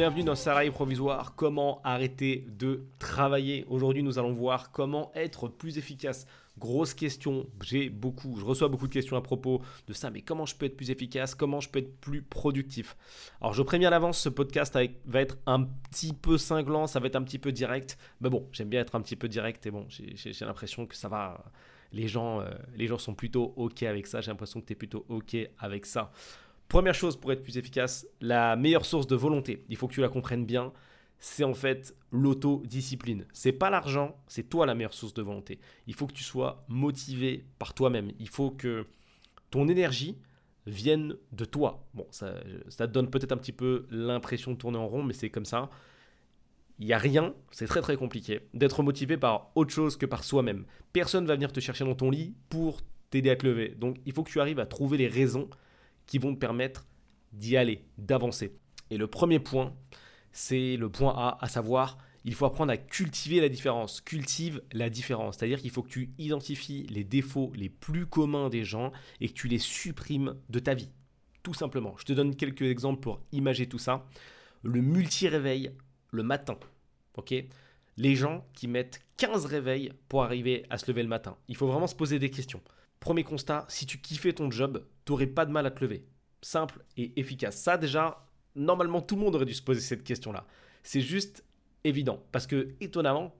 Bienvenue dans Salarié Provisoire, comment arrêter de travailler. Aujourd'hui, nous allons voir comment être plus efficace. Grosse question, j'ai beaucoup, je reçois beaucoup de questions à propos de ça, mais comment je peux être plus efficace, comment je peux être plus productif? Alors je préviens à l'avance, ce podcast va être un petit peu cinglant, ça va être un petit peu direct, mais bon, j'aime bien être un petit peu direct et bon, j'ai l'impression que ça va, les gens, euh, les gens sont plutôt ok avec ça, j'ai l'impression que tu es plutôt ok avec ça. Première chose pour être plus efficace, la meilleure source de volonté, il faut que tu la comprennes bien, c'est en fait l'autodiscipline. C'est pas l'argent, c'est toi la meilleure source de volonté. Il faut que tu sois motivé par toi-même. Il faut que ton énergie vienne de toi. Bon, ça, te donne peut-être un petit peu l'impression de tourner en rond, mais c'est comme ça. Il n'y a rien, c'est très très compliqué, d'être motivé par autre chose que par soi-même. Personne va venir te chercher dans ton lit pour t'aider à te lever. Donc il faut que tu arrives à trouver les raisons qui vont te permettre d'y aller, d'avancer. Et le premier point, c'est le point A, à savoir, il faut apprendre à cultiver la différence. Cultive la différence, c'est-à-dire qu'il faut que tu identifies les défauts les plus communs des gens et que tu les supprimes de ta vie. Tout simplement. Je te donne quelques exemples pour imager tout ça. Le multi-réveil le matin. Ok? Les gens qui mettent 15 réveils pour arriver à se lever le matin. Il faut vraiment se poser des questions. Premier constat, si tu kiffais ton job, tu n'aurais pas de mal à te lever. Simple et efficace. Ça déjà, normalement tout le monde aurait dû se poser cette question-là. C'est juste évident. Parce que, étonnamment,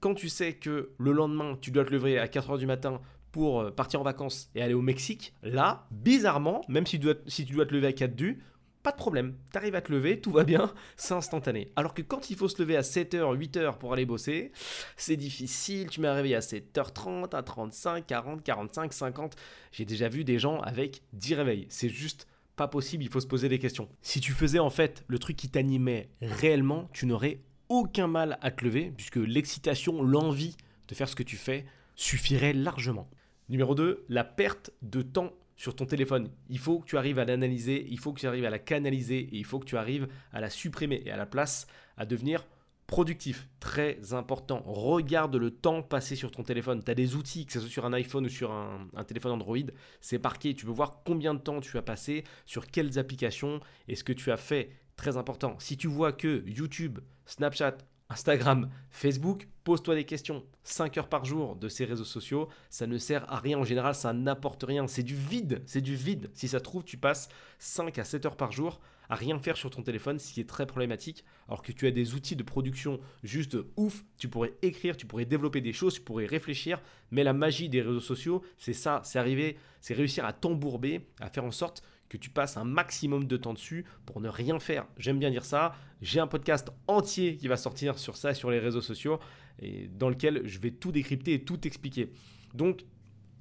quand tu sais que le lendemain, tu dois te lever à 4h du matin pour euh, partir en vacances et aller au Mexique, là, bizarrement, même si tu dois, si tu dois te lever à 4 du, pas de problème. Tu arrives à te lever, tout va bien, c'est instantané. Alors que quand il faut se lever à 7h, 8h pour aller bosser, c'est difficile. Tu m'as réveillé à 7h30, à 35, 40, 45, 50. J'ai déjà vu des gens avec 10 réveils. C'est juste pas possible, il faut se poser des questions. Si tu faisais en fait le truc qui t'animait réellement, tu n'aurais aucun mal à te lever, puisque l'excitation, l'envie de faire ce que tu fais suffirait largement. Numéro 2, la perte de temps sur ton téléphone. Il faut que tu arrives à l'analyser, il faut que tu arrives à la canaliser et il faut que tu arrives à la supprimer et à la place à devenir productif, très important. Regarde le temps passé sur ton téléphone. Tu as des outils, que ce soit sur un iPhone ou sur un, téléphone Android, c'est parqué. Tu peux voir combien de temps tu as passé, sur quelles applications et ce que tu as fait. Très important. Si tu vois que YouTube, Snapchat, Instagram, Facebook, pose-toi des questions. 5 heures par jour de ces réseaux sociaux, ça ne sert à rien. En général, ça n'apporte rien. C'est du vide. C'est du vide. Si ça trouve, tu passes 5 à 7 heures par jour à rien faire sur ton téléphone, ce qui est très problématique. Alors que tu as des outils de production juste ouf, tu pourrais écrire, tu pourrais développer des choses, tu pourrais réfléchir. Mais la magie des réseaux sociaux, c'est ça, c'est arriver, c'est réussir à t'embourber, à faire en sorte que tu passes un maximum de temps dessus pour ne rien faire. J'aime bien dire ça. J'ai un podcast entier qui va sortir sur ça, sur les réseaux sociaux, et dans lequel je vais tout décrypter et tout expliquer. Donc,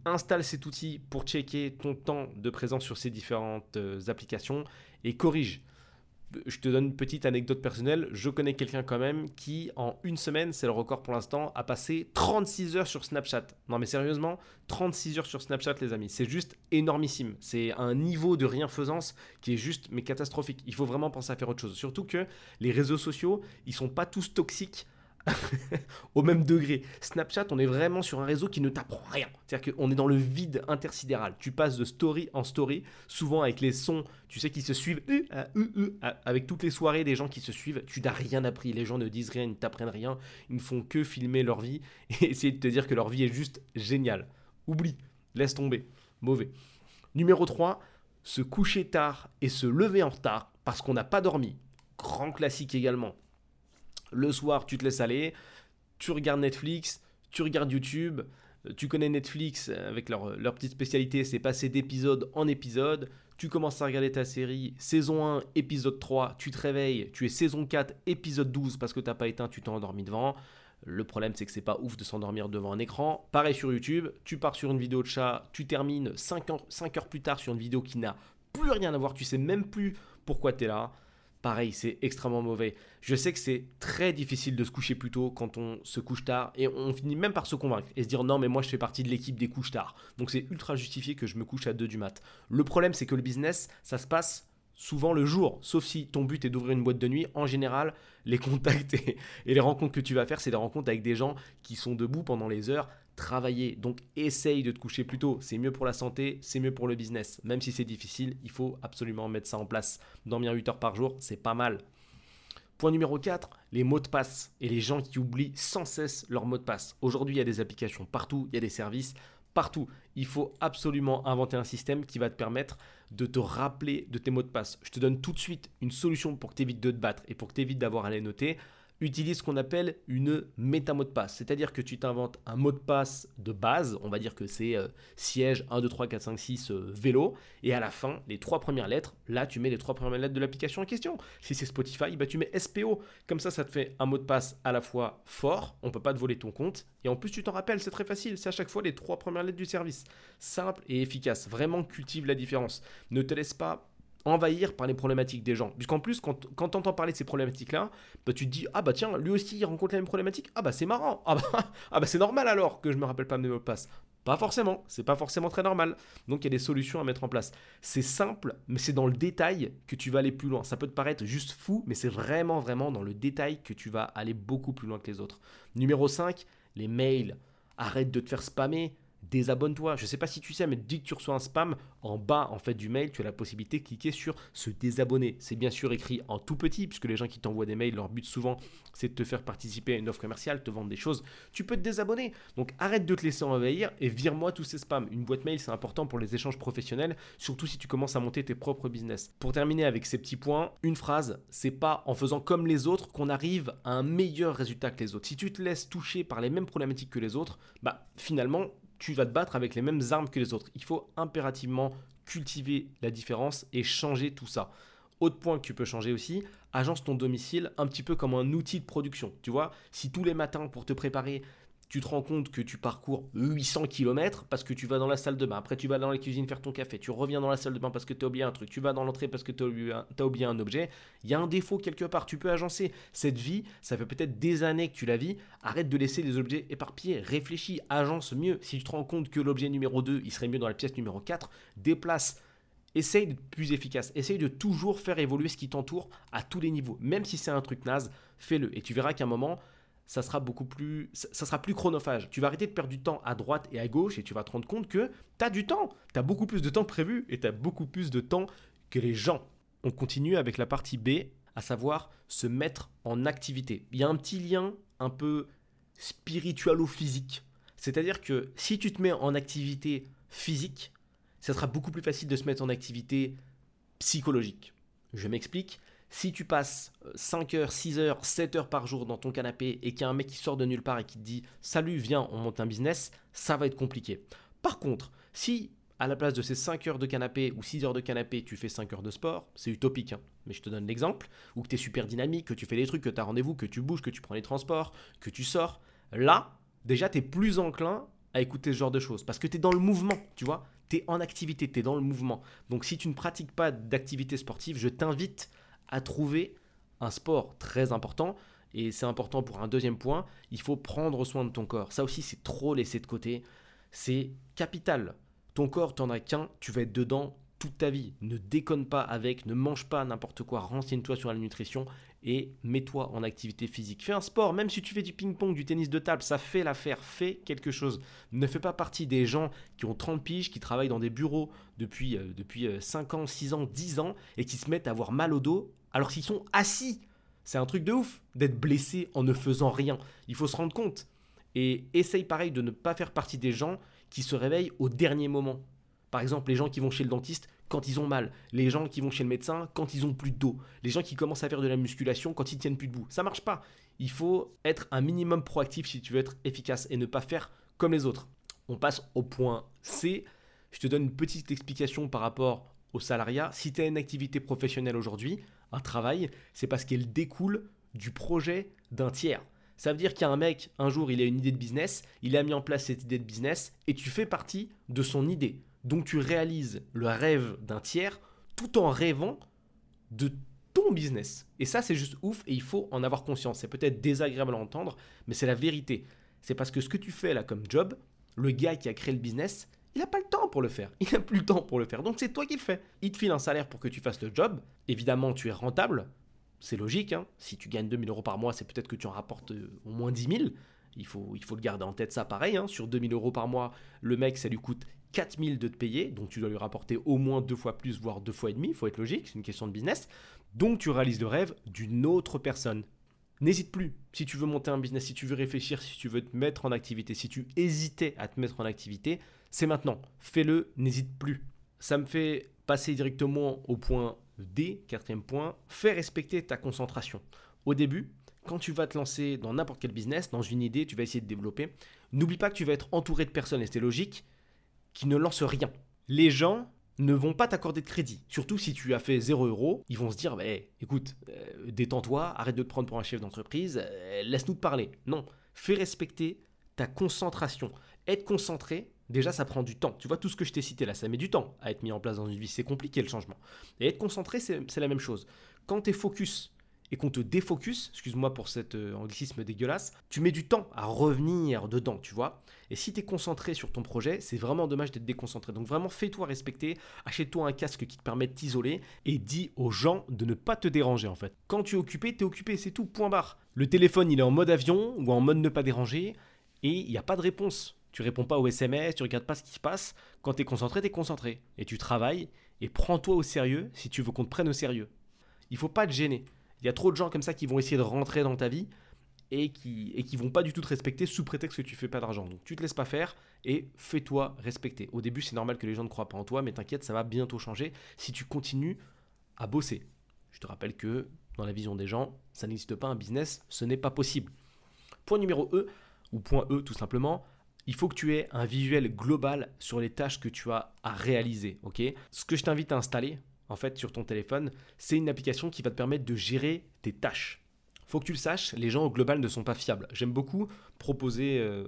installe cet outil pour checker ton temps de présence sur ces différentes euh, applications et corrige je te donne une petite anecdote personnelle. Je connais quelqu'un quand même qui, en une semaine, c'est le record pour l'instant, a passé 36 heures sur Snapchat. Non mais sérieusement, 36 heures sur Snapchat les amis. C'est juste énormissime. C'est un niveau de rien-faisance qui est juste mais catastrophique. Il faut vraiment penser à faire autre chose. Surtout que les réseaux sociaux, ils sont pas tous toxiques au même degré. Snapchat, on est vraiment sur un réseau qui ne t'apprend rien. C'est-à-dire qu'on est dans le vide intersidéral. Tu passes de story en story, souvent avec les sons, tu sais, qui se suivent, avec toutes les soirées des gens qui se suivent. Tu n'as rien appris. Les gens ne disent rien, ils ne t'apprennent rien. Ils ne font que filmer leur vie et essayer de te dire que leur vie est juste géniale. Oublie, laisse tomber. Mauvais. Numéro 3, se coucher tard et se lever en retard parce qu'on n'a pas dormi. Grand classique également. Le soir, tu te laisses aller, tu regardes Netflix, tu regardes YouTube, euh, tu connais Netflix euh, avec leur, petite spécialité, c'est passer d'épisode en épisode. Tu commences à regarder ta série, saison 1, épisode 3, tu te réveilles, tu es saison 4, épisode 12 parce que tu n'as pas éteint, tu t'es endormi devant. Le problème, c'est que c'est pas ouf de s'endormir devant un écran. Pareil sur YouTube, tu pars sur une vidéo de chat, tu termines 5 heures, 5 heures plus tard sur une vidéo qui n'a plus rien à voir, tu sais même plus pourquoi tu es là pareil, c'est extrêmement mauvais. Je sais que c'est très difficile de se coucher plus tôt quand on se couche tard et on finit même par se convaincre et se dire non mais moi je fais partie de l'équipe des couches tard. Donc c'est ultra justifié que je me couche à 2 du mat. Le problème c'est que le business, ça se passe souvent le jour, sauf si ton but est d'ouvrir une boîte de nuit. En général, les contacts et, les rencontres que tu vas faire, c'est des rencontres avec des gens qui sont debout pendant les heures travailler. Donc essaye de te coucher plus tôt. C'est mieux pour la santé, c'est mieux pour le business. Même si c'est difficile, il faut absolument mettre ça en place. Dormir 8 heures par jour, c'est pas mal. Point numéro 4, les mots de passe et les gens qui oublient sans cesse leurs mots de passe. Aujourd'hui, il y a des applications partout, il y a des services partout. Il faut absolument inventer un système qui va te permettre de te rappeler de tes mots de passe. Je te donne tout de suite une solution pour que tu de te battre et pour que tu d'avoir à les noter utilise ce qu'on appelle une méta mot de passe. C'est-à-dire que tu t'inventes un mot de passe de base, on va dire que c'est euh, siège 1, 2, 3, 4, 5, 6 vélo, et à la fin, les trois premières lettres, là tu mets les trois premières lettres de l'application en question. Si c'est Spotify, bah, tu mets SPO. Comme ça, ça te fait un mot de passe à la fois fort, on peut pas te voler ton compte, et en plus tu t'en rappelles, c'est très facile, c'est à chaque fois les trois premières lettres du service. Simple et efficace, vraiment cultive la différence. Ne te laisse pas envahir par les problématiques des gens. Puisqu'en plus, quand, quand tu entends parler de ces problématiques-là, bah, tu te dis Ah bah tiens, lui aussi il rencontre les mêmes problématiques. Ah bah c'est marrant. Ah bah, ah bah c'est normal alors que je me rappelle pas mes mots de passe. Pas forcément, c'est pas forcément très normal. Donc il y a des solutions à mettre en place. C'est simple, mais c'est dans le détail que tu vas aller plus loin. Ça peut te paraître juste fou, mais c'est vraiment, vraiment dans le détail que tu vas aller beaucoup plus loin que les autres. Numéro 5, les mails. Arrête de te faire spammer désabonne-toi. Je ne sais pas si tu sais, mais dès que tu reçois un spam, en bas en fait du mail, tu as la possibilité de cliquer sur se désabonner. C'est bien sûr écrit en tout petit, puisque les gens qui t'envoient des mails, leur but souvent, c'est de te faire participer à une offre commerciale, te vendre des choses. Tu peux te désabonner. Donc arrête de te laisser envahir et vire-moi tous ces spams. Une boîte mail, c'est important pour les échanges professionnels, surtout si tu commences à monter tes propres business. Pour terminer avec ces petits points, une phrase, c'est pas en faisant comme les autres qu'on arrive à un meilleur résultat que les autres. Si tu te laisses toucher par les mêmes problématiques que les autres, bah finalement, tu vas te battre avec les mêmes armes que les autres. Il faut impérativement cultiver la différence et changer tout ça. Autre point que tu peux changer aussi, agence ton domicile un petit peu comme un outil de production. Tu vois, si tous les matins pour te préparer, tu te rends compte que tu parcours 800 km parce que tu vas dans la salle de bain, après tu vas dans la cuisine faire ton café, tu reviens dans la salle de bain parce que tu as oublié un truc, tu vas dans l'entrée parce que tu as, oublié un objet, il y a un défaut quelque part, tu peux agencer cette vie, ça fait peut-être des années que tu la vis, arrête de laisser les objets éparpillés, réfléchis, agence mieux, si tu te rends compte que l'objet numéro 2, il serait mieux dans la pièce numéro 4, déplace, Essaye d'être plus efficace. Essaye de toujours faire évoluer ce qui t'entoure à tous les niveaux. Même si c'est un truc naze, fais-le. Et tu verras qu'à un moment, ça sera beaucoup plus, ça sera plus chronophage. Tu vas arrêter de perdre du temps à droite et à gauche et tu vas te rendre compte que tu as du temps. Tu as beaucoup plus de temps prévu et tu as beaucoup plus de temps que les gens. On continue avec la partie B, à savoir se mettre en activité. Il y a un petit lien un peu spiritualo-physique. C'est-à-dire que si tu te mets en activité physique, ça sera beaucoup plus facile de se mettre en activité psychologique. Je m'explique si tu passes 5 heures, 6 heures, 7 heures par jour dans ton canapé et qu'il y a un mec qui sort de nulle part et qui te dit Salut, viens, on monte un business, ça va être compliqué. Par contre, si à la place de ces 5 heures de canapé ou 6 heures de canapé, tu fais 5 heures de sport, c'est utopique, hein. mais je te donne l'exemple, ou que tu es super dynamique, que tu fais des trucs, que tu as rendez-vous, que tu bouges, que tu prends les transports, que tu sors, là, déjà, tu es plus enclin à écouter ce genre de choses, parce que tu es dans le mouvement, tu vois, tu es en activité, tu es dans le mouvement. Donc si tu ne pratiques pas d'activité sportive, je t'invite à trouver un sport très important. Et c'est important pour un deuxième point, il faut prendre soin de ton corps. Ça aussi, c'est trop laissé de côté. C'est capital. Ton corps, t'en as qu'un, tu vas être dedans toute ta vie. Ne déconne pas avec, ne mange pas n'importe quoi, renseigne-toi sur la nutrition et mets-toi en activité physique. Fais un sport, même si tu fais du ping-pong, du tennis de table, ça fait l'affaire, fais quelque chose. Ne fais pas partie des gens qui ont 30 piges, qui travaillent dans des bureaux depuis, euh, depuis 5 euh, ans, 6 ans, 10 ans et qui se mettent à avoir mal au dos alors qu'ils sont assis. C'est un truc de ouf d'être blessé en ne faisant rien. Il faut se rendre compte. Et essaye pareil de ne pas faire partie des gens qui se réveillent au dernier moment. Par exemple, les gens qui vont chez le dentiste quand ils ont mal, les gens qui vont chez le médecin quand ils ont plus d'eau, les gens qui commencent à faire de la musculation quand ils tiennent plus debout. Ça marche pas. Il faut être un minimum proactif si tu veux être efficace et ne pas faire comme les autres. On passe au point C. Je te donne une petite explication par rapport au salariat. Si tu as une activité professionnelle aujourd'hui, un travail, c'est parce qu'elle découle du projet d'un tiers. Ça veut dire qu'il y a un mec, un jour, il a une idée de business, il a mis en place cette idée de business et tu fais partie de son idée. Donc tu réalises le rêve d'un tiers tout en rêvant de ton business. Et ça, c'est juste ouf et il faut en avoir conscience. C'est peut-être désagréable à entendre, mais c'est la vérité. C'est parce que ce que tu fais là comme job, le gars qui a créé le business, il n'a pas le temps pour le faire. Il n'a plus le temps pour le faire. Donc c'est toi qui le fais. Il te file un salaire pour que tu fasses le job. Évidemment, tu es rentable. C'est logique. Hein. Si tu gagnes 2000 euros par mois, c'est peut-être que tu en rapportes euh, au moins 10 000. Il faut, il faut le garder en tête ça pareil. Hein. Sur 2000 euros par mois, le mec, ça lui coûte 4000 de te payer. Donc tu dois lui rapporter au moins deux fois plus, voire deux fois et demi. Il faut être logique. C'est une question de business. Donc tu réalises le rêve d'une autre personne. N'hésite plus. Si tu veux monter un business, si tu veux réfléchir, si tu veux te mettre en activité, si tu hésitais à te mettre en activité, c'est maintenant. Fais-le, n'hésite plus. Ça me fait passer directement au point D, quatrième point, fais respecter ta concentration. Au début, quand tu vas te lancer dans n'importe quel business, dans une idée, tu vas essayer de développer, n'oublie pas que tu vas être entouré de personnes, et c'est logique, qui ne lancent rien. Les gens ne vont pas t'accorder de crédit. Surtout si tu as fait 0 euros, ils vont se dire bah, écoute, euh, détends-toi, arrête de te prendre pour un chef d'entreprise, euh, laisse-nous te parler. Non, fais respecter ta concentration. Être concentré, déjà ça prend du temps. Tu vois, tout ce que je t'ai cité là, ça met du temps à être mis en place dans une vie. C'est compliqué le changement. Et être concentré, c'est la même chose. Quand tu es focus et qu'on te défocus, excuse-moi pour cet euh, anglicisme dégueulasse, tu mets du temps à revenir dedans, tu vois. Et si tu es concentré sur ton projet, c'est vraiment dommage d'être déconcentré. Donc vraiment, fais-toi respecter, achète-toi un casque qui te permet de t'isoler et dis aux gens de ne pas te déranger en fait. Quand tu es occupé, tu es occupé, c'est tout, point barre. Le téléphone, il est en mode avion ou en mode ne pas déranger et il n'y a pas de réponse. Tu réponds pas aux SMS, tu regardes pas ce qui se passe. Quand tu es concentré, tu es concentré. Et tu travailles et prends-toi au sérieux si tu veux qu'on te prenne au sérieux. Il faut pas te gêner. Il y a trop de gens comme ça qui vont essayer de rentrer dans ta vie et qui et qui vont pas du tout te respecter sous prétexte que tu fais pas d'argent. Donc tu te laisses pas faire et fais-toi respecter. Au début, c'est normal que les gens ne croient pas en toi, mais t'inquiète, ça va bientôt changer si tu continues à bosser. Je te rappelle que dans la vision des gens, ça n'existe pas un business, ce n'est pas possible. Point numéro E ou point E tout simplement, il faut que tu aies un visuel global sur les tâches que tu as à réaliser, OK? Ce que je t'invite à installer en fait sur ton téléphone, c'est une application qui va te permettre de gérer tes tâches. Faut que tu le saches, les gens au global ne sont pas fiables. J'aime beaucoup proposer, euh,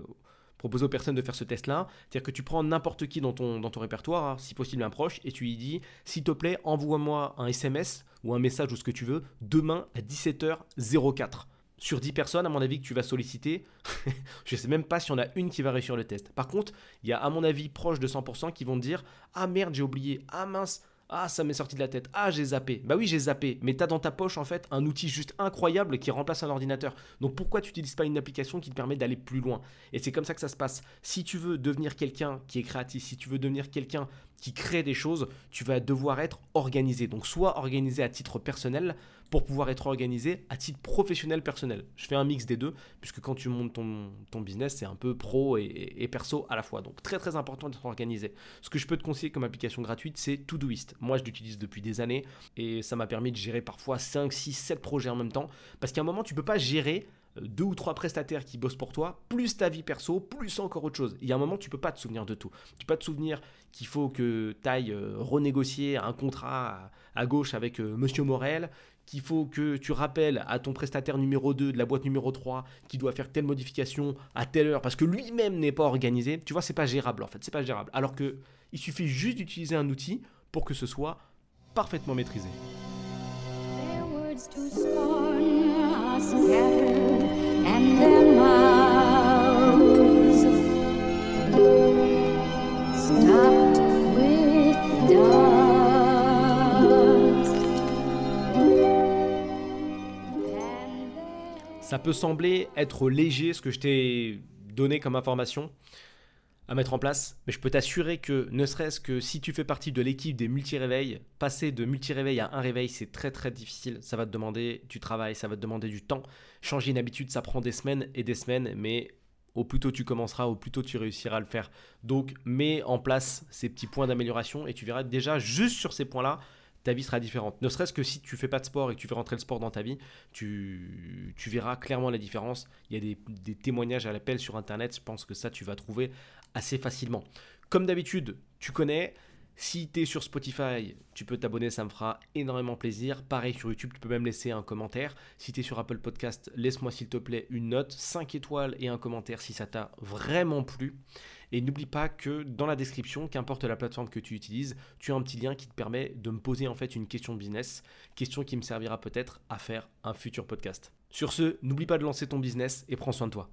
aux personnes de faire ce test-là. C'est-à-dire que tu prends n'importe qui dans ton, répertoire, hein, si possible un proche, et tu lui dis, s'il te plaît, envoie-moi un SMS ou un message ou ce que tu veux, demain à 17h04 sur 10 personnes, à mon avis, que tu vas solliciter, je ne sais même pas s'il y en a une qui va réussir le test. Par contre, il y a, à mon avis, proche de 100% qui vont te dire Ah merde, j'ai oublié. Ah mince, ah, ça m'est sorti de la tête. Ah, j'ai zappé. Bah oui, j'ai zappé. Mais tu as dans ta poche, en fait, un outil juste incroyable qui remplace un ordinateur. Donc pourquoi tu n'utilises pas une application qui te permet d'aller plus loin? Et c'est comme ça que ça se passe. Si tu veux devenir quelqu'un qui est créatif, si tu veux devenir quelqu'un qui crée des choses, tu vas devoir être organisé. Donc soit organisé à titre personnel pour pouvoir être organisé à titre professionnel personnel. Je fais un mix des deux, puisque quand tu montes ton, business, c'est un peu pro et, perso à la fois. Donc très très important d'être organisé. Ce que je peux te conseiller comme application gratuite, c'est Todoist. Moi je l'utilise depuis des années et ça m'a permis de gérer parfois 5, 6, 7 projets en même temps. Parce qu'à un moment, tu peux pas gérer deux ou trois prestataires qui bossent pour toi, plus ta vie perso, plus encore autre chose. Il y a un moment, tu peux pas te souvenir de tout. Tu peux pas te souvenir qu'il faut que tu ailles euh, renégocier un contrat à, gauche avec euh, Monsieur Morel, qu'il faut que tu rappelles à ton prestataire numéro 2 de la boîte numéro 3 qui doit faire telle modification à telle heure parce que lui-même n'est pas organisé. Tu vois, c'est pas gérable en fait, c'est pas gérable. Alors que il suffit juste d'utiliser un outil pour que ce soit parfaitement maîtrisé. Ça peut sembler être léger ce que je t'ai donné comme information à mettre en place, mais je peux t'assurer que ne serait-ce que si tu fais partie de l'équipe des multi-réveils, passer de multi-réveil à un réveil, c'est très très difficile. Ça va te demander du travail, ça va te demander du temps. Changer une habitude, ça prend des semaines et des semaines, mais au plus tôt tu commenceras, au plus tôt tu réussiras à le faire. Donc mets en place ces petits points d'amélioration et tu verras déjà juste sur ces points-là, ta vie sera différente. Ne serait-ce que si tu fais pas de sport et que tu fais rentrer le sport dans ta vie, tu, verras clairement la différence. Il y a des, des témoignages à l'appel sur Internet, je pense que ça, tu vas trouver assez facilement. Comme d'habitude, tu connais, si tu es sur Spotify, tu peux t'abonner, ça me fera énormément plaisir. Pareil sur YouTube, tu peux même laisser un commentaire. Si tu es sur Apple Podcast, laisse-moi s'il te plaît une note, 5 étoiles et un commentaire si ça t'a vraiment plu. Et n'oublie pas que dans la description, qu'importe la plateforme que tu utilises, tu as un petit lien qui te permet de me poser en fait une question de business, question qui me servira peut-être à faire un futur podcast. Sur ce, n'oublie pas de lancer ton business et prends soin de toi.